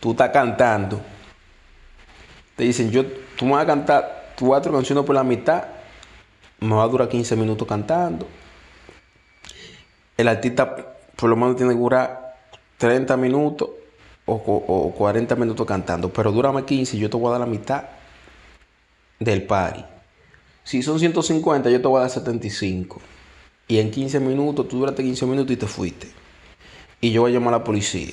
Tú estás cantando. Te dicen, yo, tú me vas a cantar cuatro canciones por la mitad. Me va a durar 15 minutos cantando. El artista por lo menos tiene que durar 30 minutos o, o, o 40 minutos cantando. Pero dúrame 15 y yo te voy a dar la mitad del party. Si son 150, yo te voy a dar 75. Y en 15 minutos, tú duraste 15 minutos y te fuiste. Y yo voy a llamar a la policía.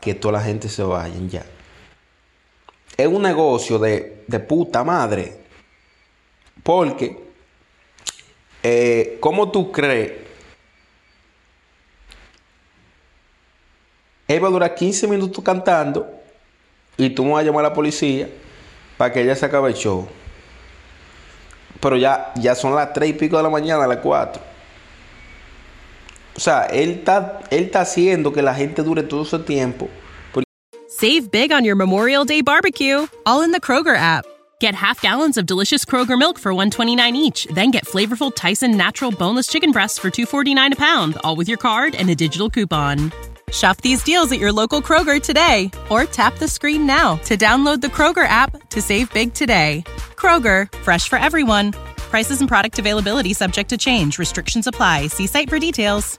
Que toda la gente se vayan ya. Es un negocio de, de puta madre. Porque, eh, ¿cómo tú crees? Él va a durar 15 minutos cantando y tú me vas a llamar a la policía para que ella se acabe el show. Pero ya, ya son las 3 y pico de la mañana, las 4. O sea, él está, él está haciendo que la gente dure todo ese tiempo. Save big on your Memorial Day barbecue, all in the Kroger app. Get half gallons of delicious Kroger milk for 129 each, then get flavorful Tyson natural boneless chicken breasts for 249 a pound, all with your card and a digital coupon. Shop these deals at your local Kroger today or tap the screen now to download the Kroger app to save big today. Kroger, fresh for everyone. Prices and product availability subject to change. Restrictions apply. See site for details.